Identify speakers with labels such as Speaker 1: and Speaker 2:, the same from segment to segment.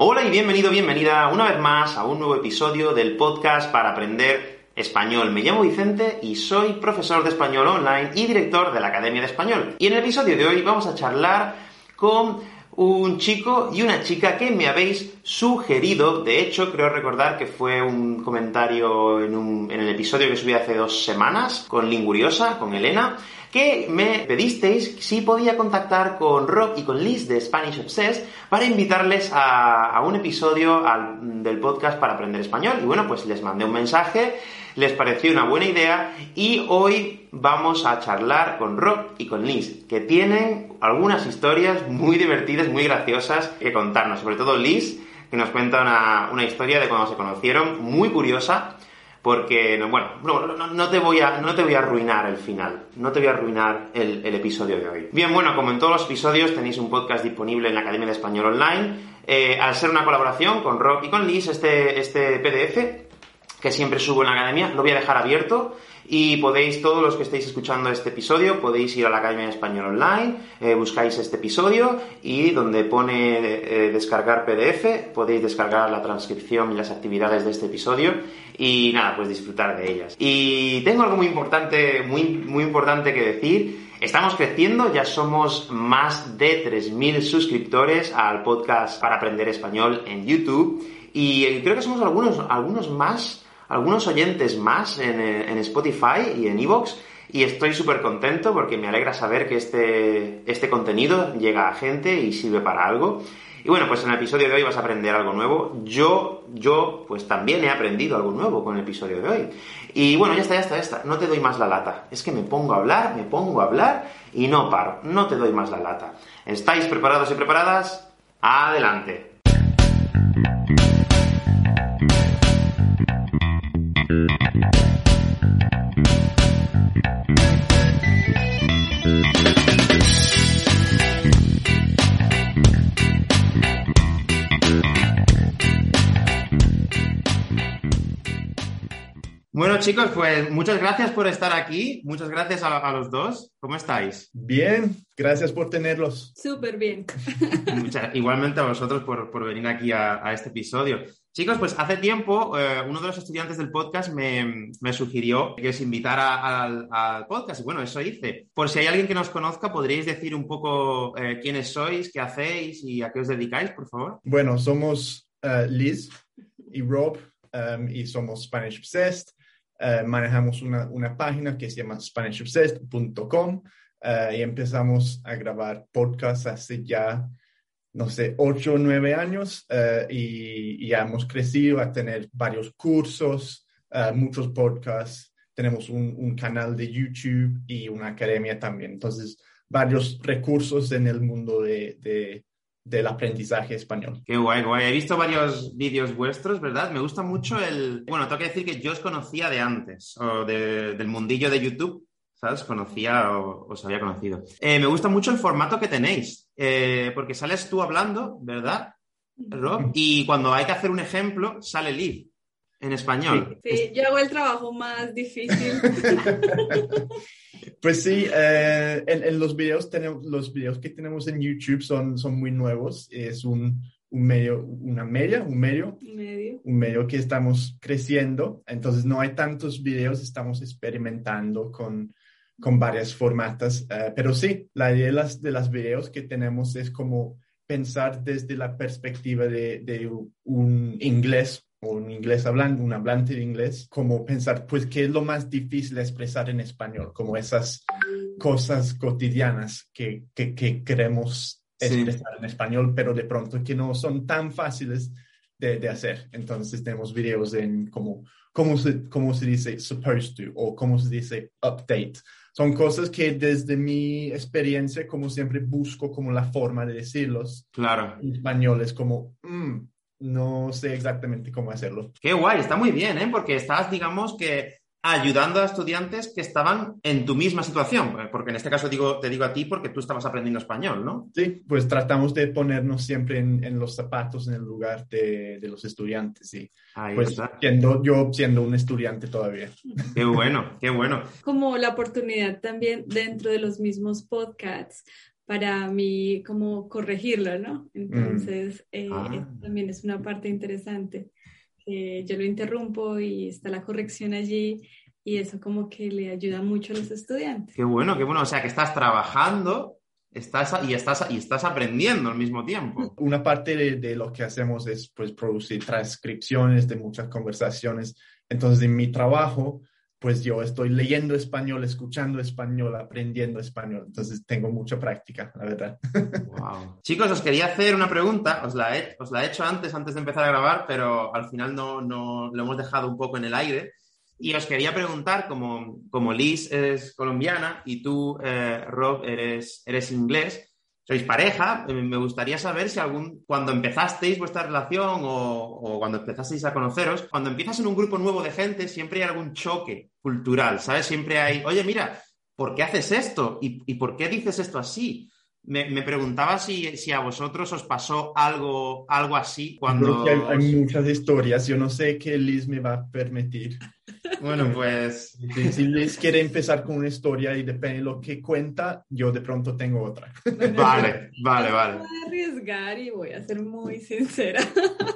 Speaker 1: Hola y bienvenido, bienvenida una vez más a un nuevo episodio del podcast para aprender español. Me llamo Vicente y soy profesor de español online y director de la Academia de Español. Y en el episodio de hoy vamos a charlar con un chico y una chica que me habéis sugerido. De hecho, creo recordar que fue un comentario en, el episodio que subí hace dos semanas con Linguriosa, con Elena, que me pedisteis si podía contactar con Rob y con Liz de Spanish Obsessed para invitarles a, un episodio del podcast para aprender español. Y bueno, pues les mandé un mensaje les pareció una buena idea y hoy vamos a charlar con Rob y con Liz, que tienen algunas historias muy divertidas, muy graciosas que contarnos, sobre todo Liz, que nos cuenta una, historia de cuando se conocieron, muy curiosa, porque, bueno, no, te voy a, no te voy a arruinar el final, no te voy a arruinar el, episodio de hoy. Bien, bueno, como en todos los episodios tenéis un podcast disponible en la Academia de Español Online. Eh, al ser una colaboración con Rob y con Liz, este, este PDF que siempre subo en la academia, lo voy a dejar abierto y podéis, todos los que estéis escuchando este episodio, podéis ir a la Academia de Español Online, eh, buscáis este episodio y donde pone eh, descargar PDF, podéis descargar la transcripción y las actividades de este episodio y nada, pues disfrutar de ellas. Y tengo algo muy importante, muy, muy importante que decir. Estamos creciendo, ya somos más de 3.000 suscriptores al podcast para aprender español en YouTube y eh, creo que somos algunos, algunos más algunos oyentes más en, en Spotify y en Evox y estoy súper contento porque me alegra saber que este, este contenido llega a gente y sirve para algo. Y bueno, pues en el episodio de hoy vas a aprender algo nuevo. Yo, yo, pues también he aprendido algo nuevo con el episodio de hoy. Y bueno, ya está, ya está, ya está. No te doy más la lata. Es que me pongo a hablar, me pongo a hablar y no paro. No te doy más la lata. ¿Estáis preparados y preparadas? Adelante. Bueno, chicos, pues muchas gracias por estar aquí. Muchas gracias a, los dos. ¿Cómo estáis?
Speaker 2: Bien, gracias por tenerlos.
Speaker 3: Súper bien.
Speaker 1: igualmente a vosotros por, venir aquí a, este episodio. Chicos, pues hace tiempo eh, uno de los estudiantes del podcast me, sugirió que os invitara al, podcast y bueno, eso hice. Por si hay alguien que nos conozca, ¿podríais decir un poco eh, quiénes sois, qué hacéis y a qué os dedicáis, por favor?
Speaker 2: Bueno, somos eh, Liz y Rob y somos Spanish Obsessed. Eh, manejamos una, una, página que se llama SpanishObsessed.com eh, y empezamos a grabar podcasts hace ya, no sé, ocho o nueve años eh, y, ya hemos crecido a tener varios cursos, muchos podcasts, tenemos un, un, canal de YouTube y una academia también. Entonces, varios recursos en el mundo de, de del aprendizaje español.
Speaker 1: Qué guay, guay. He visto varios vídeos vuestros, ¿verdad? Me gusta mucho el... Bueno, tengo que decir que yo os conocía de antes, o del mundillo de YouTube, ¿sabes? Conocía o os había conocido. Eh, me gusta mucho el formato que tenéis, eh, porque sales tú hablando, ¿verdad, Rob? Y cuando hay que hacer un ejemplo, sale Liv en español.
Speaker 3: Sí, yo hago el trabajo más difícil.
Speaker 2: Pues sí, eh, en, los videos tenemos, los videos que tenemos en YouTube son, son muy nuevos. Es un, un medio, una media, un medio, un medio, que estamos creciendo. Entonces no hay tantos videos, estamos experimentando con, con varias formatas. Eh, pero sí, la idea de las, de las videos que tenemos es como pensar desde la perspectiva de, de un inglés o un inglés hablando, un hablante de inglés, como pensar, pues, ¿qué es lo más difícil de expresar en español? Como esas cosas cotidianas que, que, queremos expresar en español, pero de pronto que no son tan fáciles de, de hacer. Entonces tenemos videos en como cómo se, cómo se dice supposed to o cómo se dice update. Son cosas que desde mi experiencia, como siempre, busco como la forma de decirlos.
Speaker 1: Claro.
Speaker 2: En español es como, mm, no sé exactamente cómo hacerlo.
Speaker 1: Qué guay, está muy bien, ¿eh? Porque estás, digamos que ayudando a estudiantes que estaban en tu misma situación, porque en este caso digo, te digo a ti porque tú estabas aprendiendo español, ¿no?
Speaker 2: Sí, pues tratamos de ponernos siempre en, los zapatos, en el lugar de, los estudiantes, sí. pues Siendo, yo siendo un estudiante todavía.
Speaker 1: Qué bueno, qué bueno.
Speaker 3: Como la oportunidad también dentro de los mismos podcasts para mí como corregirlo, ¿no? Entonces, eh, ah. también es una parte interesante. yo lo interrumpo y está la corrección allí y eso como que le ayuda mucho a los estudiantes.
Speaker 1: Qué bueno, qué bueno. O sea, que estás trabajando estás, y, estás, y estás aprendiendo al mismo tiempo.
Speaker 2: Una parte de, de, lo que hacemos es pues producir transcripciones de muchas conversaciones. Entonces, en mi trabajo, pues yo estoy leyendo español, escuchando español, aprendiendo español. Entonces tengo mucha práctica, la verdad.
Speaker 1: Wow. Chicos, os quería hacer una pregunta. Os la, he, os la he hecho antes, antes de empezar a grabar, pero al final no, no lo hemos dejado un poco en el aire. Y os quería preguntar, como, como Liz es colombiana y tú, eh, Rob, eres, eres inglés, sois pareja, eh, me gustaría saber si algún, cuando empezasteis vuestra relación o, cuando empezasteis a conoceros, cuando empiezas en un grupo nuevo de gente, siempre hay algún choque cultural, ¿sabes? Siempre hay, oye, mira, ¿por qué haces esto? ¿Y, por qué dices esto así? Me, preguntaba si, si, a vosotros os pasó algo, algo así cuando...
Speaker 2: Creo que hay, muchas historias, yo no sé qué Liz me va a permitir.
Speaker 1: Bueno, pues...
Speaker 2: Si, Liz quiere empezar con una historia y depende de lo que cuenta, yo de pronto tengo otra.
Speaker 1: Vale, vale, vale.
Speaker 3: Voy a arriesgar y voy a ser muy sincera.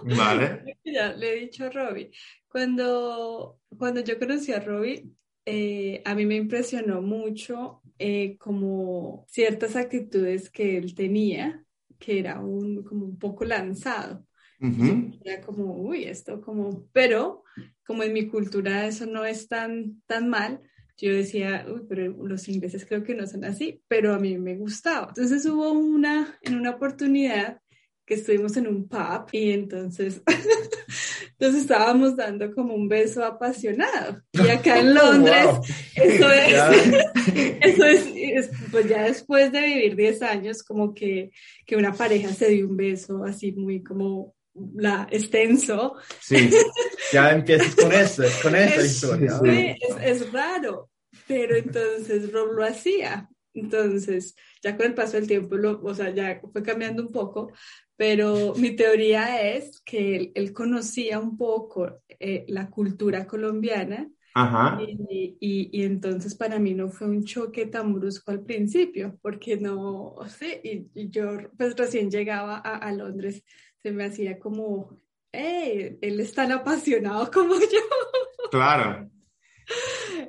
Speaker 1: Vale.
Speaker 3: Ya le he dicho a Robbie. Cuando, cuando yo conocí a Robbie, eh, a mí me impresionó mucho eh, como ciertas actitudes que él tenía, que era un, como un poco lanzado. Era como, uy, esto como, pero como en mi cultura eso no es tan, tan mal, yo decía, uy, pero los ingleses creo que no son así, pero a mí me gustaba. Entonces hubo una, en una oportunidad que estuvimos en un pub y entonces, entonces estábamos dando como un beso apasionado. Y acá en Londres, eso, es, eso es, pues ya después de vivir 10 años, como que, que una pareja se dio un beso así muy como la extenso.
Speaker 2: Sí, ya empiezas con eso, con esa historia.
Speaker 3: Sí, es, raro, pero entonces Rob lo hacía. Entonces, ya con el paso del tiempo, lo, o sea, ya fue cambiando un poco, pero mi teoría es que él, conocía un poco eh, la cultura colombiana Ajá. Y, y, entonces para mí no fue un choque tan brusco al principio, porque no, sé, y, yo pues recién llegaba a, a Londres se me hacía como, hey, él es tan apasionado como yo.
Speaker 1: Claro.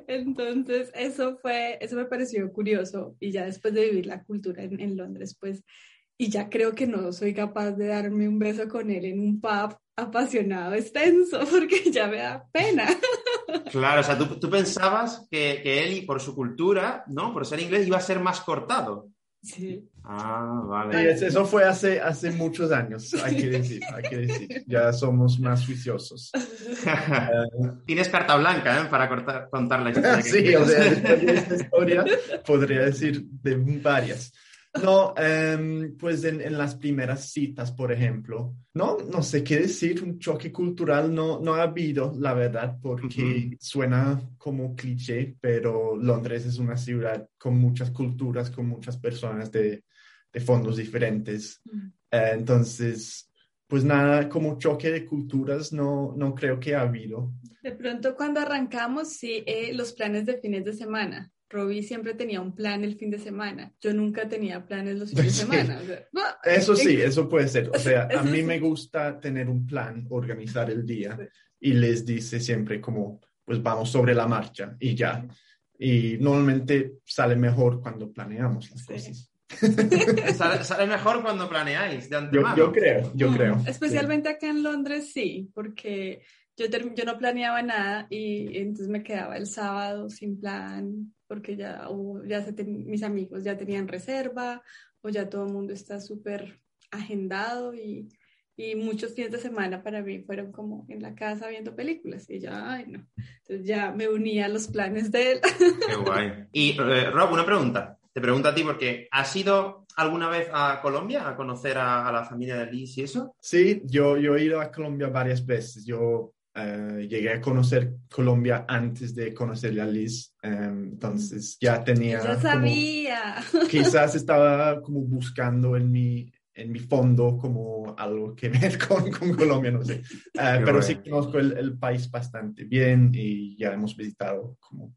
Speaker 3: Entonces, eso fue, eso me pareció curioso y ya después de vivir la cultura en, en, Londres, pues, y ya creo que no soy capaz de darme un beso con él en un pub apasionado, extenso, porque ya me da pena.
Speaker 1: Claro, o sea, tú, tú pensabas que, que él, por su cultura, ¿no? Por ser inglés, iba a ser más cortado.
Speaker 3: Sí.
Speaker 1: Ah, vale.
Speaker 2: eso fue hace, hace muchos años, hay que decir, hay que decir. Ya somos más juiciosos.
Speaker 1: Tienes carta blanca ¿eh? para cortar, contar la historia.
Speaker 2: sí, o sea, después de esta historia podría decir de varias. No, em, pues en, las primeras citas, por ejemplo, no, no sé qué decir, un choque cultural no, no ha habido, la verdad, porque suena como cliché, pero Londres es una ciudad con muchas culturas, con muchas personas de, de fondos diferentes. Eh, entonces, pues nada, como choque de culturas no, no creo que ha habido.
Speaker 3: De pronto cuando arrancamos, sí, eh, los planes de fines de semana. Robbie siempre tenía un plan el fin de semana. Yo nunca tenía planes los fines de semana.
Speaker 2: eso sí, eso puede ser. O sea, a mí me gusta tener un plan, organizar el día y les dice siempre como, pues vamos sobre la marcha y ya. Y normalmente sale mejor cuando planeamos las cosas.
Speaker 1: sale, mejor cuando planeáis de
Speaker 2: antemano. Yo, creo, yo mm, creo.
Speaker 3: Especialmente acá en Londres, sí, porque yo, yo no planeaba nada y entonces me quedaba el sábado sin plan porque ya, ya mis amigos ya tenían reserva o ya todo el mundo está súper agendado y, y, muchos fines de semana para mí fueron como en la casa viendo películas y ya, ay no, entonces ya me unía a los planes de él.
Speaker 1: Qué guay. Y eh, Rob, una pregunta, te pregunto a ti porque ha sido alguna vez a Colombia a conocer a, la familia de Liz y eso?
Speaker 2: Sí, yo, yo he ido a Colombia varias veces. Yo eh, llegué a conocer Colombia antes de conocer a Liz, em, entonces ya tenía...
Speaker 3: Ya sabía.
Speaker 2: quizás estaba como buscando en mi, en mi fondo como algo que ver con, con Colombia, no sé. Eh, pero sí conozco el, el, país bastante bien y ya hemos visitado como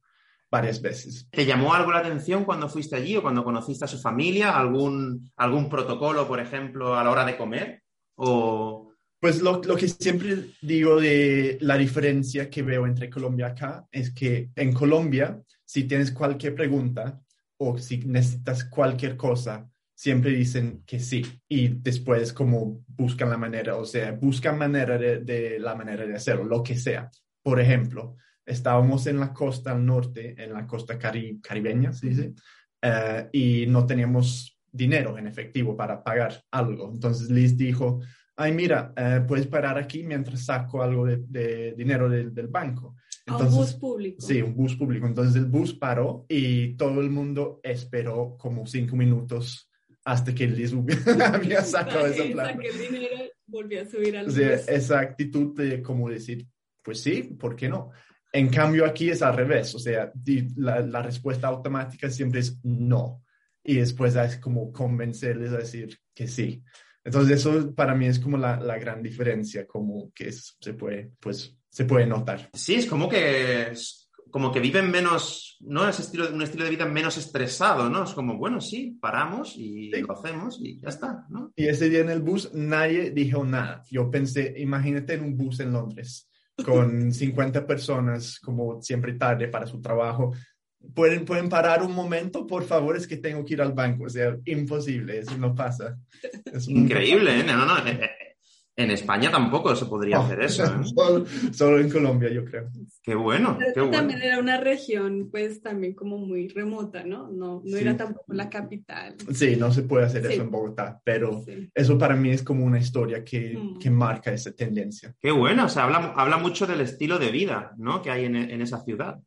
Speaker 2: varias veces.
Speaker 1: ¿Te llamó algo la atención cuando fuiste allí o cuando conociste a su familia? ¿Algún, algún protocolo, por ejemplo, a la hora de comer? ¿O...
Speaker 2: Pues lo, que siempre digo de la diferencia que veo entre Colombia acá es que en Colombia, si tienes cualquier pregunta o si necesitas cualquier cosa, siempre dicen que sí y después como buscan la manera, o sea, buscan manera de, la manera de hacerlo, lo que sea. Por ejemplo, estábamos en la costa al norte, en la costa caribeña, ¿sí dice? Eh, y no teníamos dinero en efectivo para pagar algo. Entonces Liz dijo, ay, mira, eh, puedes parar aquí mientras saco algo de, dinero del banco.
Speaker 3: Entonces, un bus público.
Speaker 2: Sí, un bus público. Entonces el bus paró y todo el mundo esperó como cinco minutos hasta que Liz había sacado esa plata.
Speaker 3: el dinero, volvió a subir al bus.
Speaker 2: esa actitud de como decir, pues sí, ¿por qué no? En cambio, aquí es al revés, o sea, la, respuesta automática siempre es no. Y después es como convencerles a decir que sí. Entonces, eso para mí es como la, gran diferencia, como que se, puede, pues, se puede notar.
Speaker 1: Sí, es como que, como que viven menos, ¿no? Es estilo, un estilo de vida menos estresado, ¿no? Es como, bueno, sí, paramos y lo hacemos y ya está, ¿no?
Speaker 2: Y ese día en el bus nadie dijo nada. Yo pensé, imagínate en un bus en Londres con 50 personas, como siempre tarde para su trabajo. ¿Pueden, ¿Pueden parar un momento? Por favor, es que tengo que ir al banco. O sea, imposible, eso no pasa.
Speaker 1: Es Increíble, ¿eh? No, no, en España tampoco se podría hacer eso. ¿eh?
Speaker 2: Solo, en Colombia, yo creo.
Speaker 1: Qué bueno.
Speaker 3: Pero también era una región, pues también como muy remota, ¿no? No, no era tampoco la capital.
Speaker 2: Sí, no se puede hacer eso en Bogotá, pero eso para mí es como una historia que, mm. que, marca esa tendencia.
Speaker 1: Qué bueno, o sea, habla, habla mucho del estilo de vida, ¿no? Que hay en, en esa ciudad.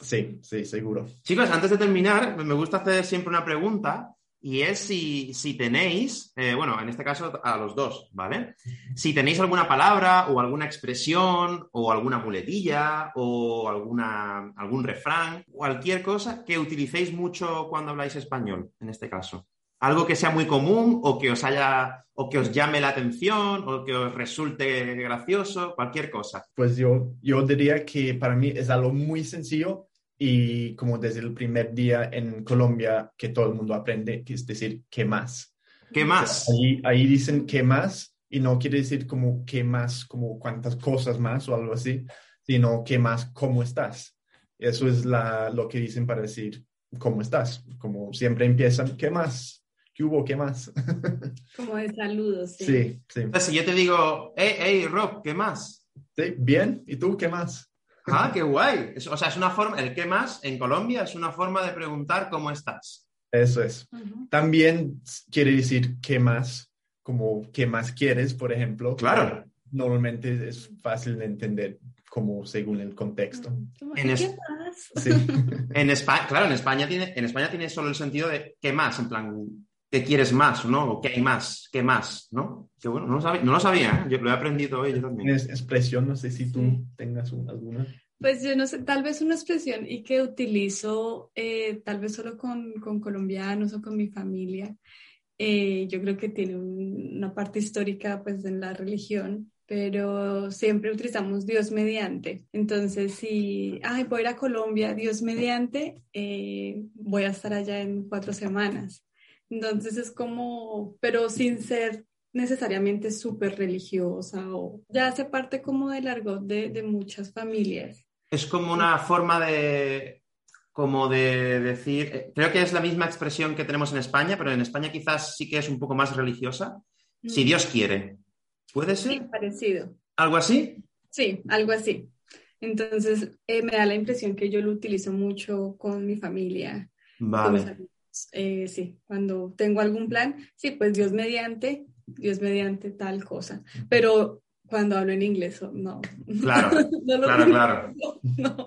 Speaker 2: Sí, sí, seguro.
Speaker 1: Chicos, antes de terminar, me gusta hacer siempre una pregunta y es si, tenéis, eh, bueno, en este caso a los dos, ¿vale? Si tenéis alguna palabra o alguna expresión o alguna muletilla o alguna, algún refrán, cualquier cosa que utilicéis mucho cuando habláis español, en este caso. Algo que sea muy común o que os haya o que os llame la atención o que os resulte gracioso, cualquier cosa.
Speaker 2: Pues yo, yo diría que para mí es algo muy sencillo y como desde el primer día en Colombia que todo el mundo aprende, que es decir, ¿qué más?
Speaker 1: ¿Qué más?
Speaker 2: Ahí, ahí dicen ¿qué más? Y no quiere decir como ¿qué más? Como cuántas cosas más o algo así, sino ¿qué más? ¿Cómo estás? Eso es la, lo que dicen para decir ¿cómo estás? Como siempre empiezan ¿qué más? ¿Qué hubo? ¿Qué más?
Speaker 3: Como de saludos.
Speaker 2: Sí, sí. sí.
Speaker 1: si yo te digo, hey, hey, Rob, ¿qué más?
Speaker 2: Sí, bien. ¿Y tú qué más?
Speaker 1: Ah, qué guay. o sea, es una forma, el qué más en Colombia es una forma de preguntar cómo estás.
Speaker 2: Eso es. También quiere decir qué más, como qué más quieres, por ejemplo.
Speaker 1: Claro.
Speaker 2: Normalmente es fácil de entender como según el contexto.
Speaker 3: En ¿Qué más?
Speaker 2: Sí.
Speaker 1: en España, claro, en España tiene, en España tiene solo el sentido de qué más, en plan, ¿qué quieres más, no? O qué hay más, qué más, ¿no? Que bueno, no lo sabía, no lo sabía ¿eh? yo lo he aprendido hoy yo también.
Speaker 2: Es expresión, no sé si tú tengas alguna.
Speaker 3: Pues yo no sé, tal vez una expresión y que utilizo eh, tal vez solo con, con, colombianos o con mi familia. Eh, yo creo que tiene una parte histórica pues en la religión, pero siempre utilizamos Dios mediante. Entonces, si, ay, voy a ir a Colombia, Dios mediante, voy a estar allá en cuatro semanas. Entonces es como, pero sin ser necesariamente súper religiosa o ya hace parte como del argot de, de muchas familias.
Speaker 1: Es como una forma de, como de decir, eh, creo que es la misma expresión que tenemos en España, pero en España quizás sí que es un poco más religiosa. Si mm. Dios quiere. ¿Puede ser?
Speaker 3: Sí, parecido.
Speaker 1: ¿Algo así?
Speaker 3: Sí, algo así. Entonces, eh, me da la impresión que yo lo utilizo mucho con mi familia.
Speaker 1: Vale.
Speaker 3: Eh, sí, cuando tengo algún plan, sí, pues Dios mediante, Dios mediante tal cosa. Pero cuando hablo en inglés, no.
Speaker 1: Claro, claro, claro.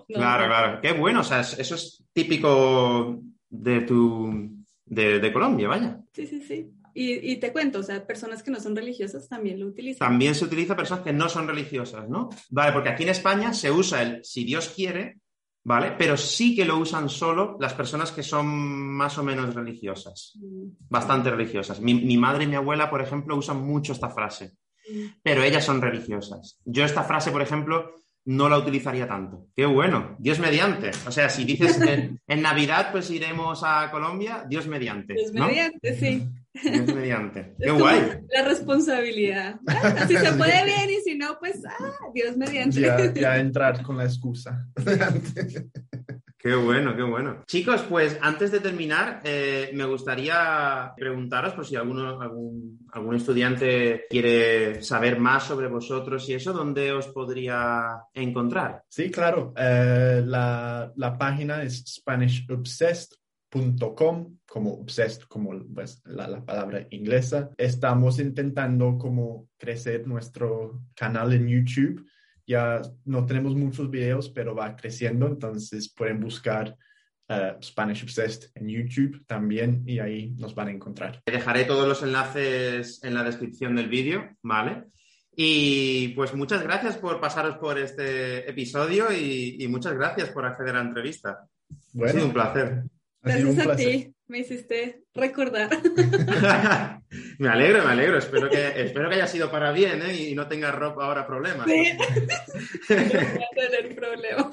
Speaker 1: claro, claro. Qué bueno, o sea, eso es típico de tu, de, Colombia, vaya.
Speaker 3: Sí, sí, sí. Y, te cuento, o sea, personas que no son religiosas también lo utilizan.
Speaker 1: También se utiliza personas que no son religiosas, ¿no? Vale, porque aquí en España se usa el si Dios quiere, ¿vale? Pero sí que lo usan solo las personas que son más o menos religiosas, mm. bastante religiosas. Mi, mi madre y mi abuela, por ejemplo, usan mucho esta frase, mm. pero ellas son religiosas. Yo esta frase, por ejemplo, no la utilizaría tanto. Qué bueno, Dios mediante. O sea, si dices en, Navidad, pues iremos a Colombia, Dios mediante.
Speaker 3: Dios mediante, sí.
Speaker 1: Dios mediante. Qué guay.
Speaker 3: La responsabilidad. Ah, si se puede bien y si no, pues ah, Dios mediante.
Speaker 2: Ya, ya entrar con la excusa.
Speaker 1: Qué bueno, qué bueno. Chicos, pues antes de terminar, eh, me gustaría preguntaros por si alguno, algún, algún, estudiante quiere saber más sobre vosotros y eso, ¿dónde os podría encontrar?
Speaker 2: Sí, claro. Eh, la, la, página es SpanishObsessed.com, como obsessed, como pues, la, la, palabra inglesa. Estamos intentando como crecer nuestro canal en YouTube ya no tenemos muchos videos, pero va creciendo, entonces pueden buscar uh, Spanish Obsessed en YouTube también y ahí nos van a encontrar.
Speaker 1: Dejaré todos los enlaces en la descripción del vídeo, ¿vale? Y pues muchas gracias por pasaros por este episodio y, muchas gracias por acceder a la entrevista. Bueno, ha sido un placer.
Speaker 3: Gracias a ti me hiciste recordar.
Speaker 1: me alegro, me alegro. Espero que, espero que haya sido para bien ¿eh? y no tenga ropa ahora problemas.
Speaker 3: Sí. no tener problemas.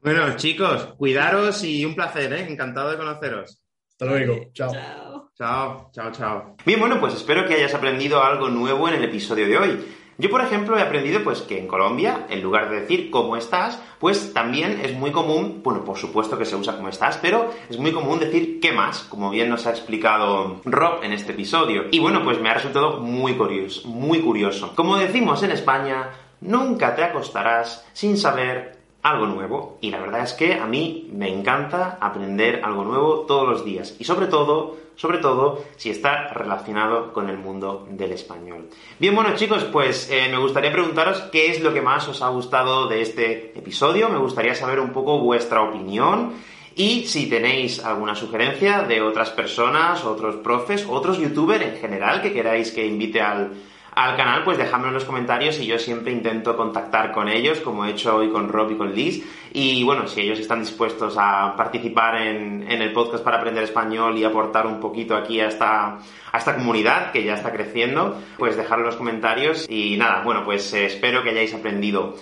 Speaker 1: bueno, chicos, cuidaros y un placer, ¿eh? Encantado de conoceros.
Speaker 2: Hasta luego. Chao.
Speaker 1: Chao, chao, chao. Bien, bueno, pues espero que hayas aprendido algo nuevo en el episodio de hoy. Yo, por ejemplo, he aprendido pues que en Colombia, en lugar de decir cómo estás, pues también es muy común, bueno, por supuesto que se usa cómo estás, pero es muy común decir qué más, como bien nos ha explicado Rob en este episodio. Y bueno, pues me ha resultado muy curioso, muy curioso. Como decimos en España, nunca te acostarás sin saber algo nuevo. Y la verdad es que a mí me encanta aprender algo nuevo todos los días. Y sobre todo, sobre todo, si está relacionado con el mundo del español. Bien, bueno chicos, pues eh, me gustaría preguntaros qué es lo que más os ha gustado de este episodio. Me gustaría saber un poco vuestra opinión. Y si tenéis alguna sugerencia de otras personas, otros profes, otros youtubers en general que queráis que invite al, al canal, pues dejadme en los comentarios y yo siempre intento contactar con ellos, como he hecho hoy con Rob y con Liz. Y bueno, si ellos están dispuestos a participar en, el podcast para aprender español y aportar un poquito aquí a esta, a esta comunidad que ya está creciendo, pues dejadlo en los comentarios. Y nada, bueno, pues eh, espero que hayáis aprendido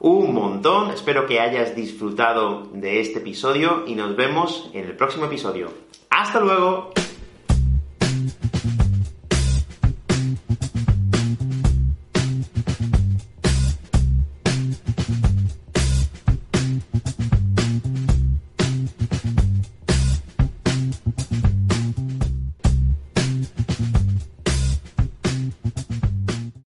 Speaker 1: un montón, espero que hayas disfrutado de este episodio y nos vemos en el próximo episodio. ¡Hasta luego!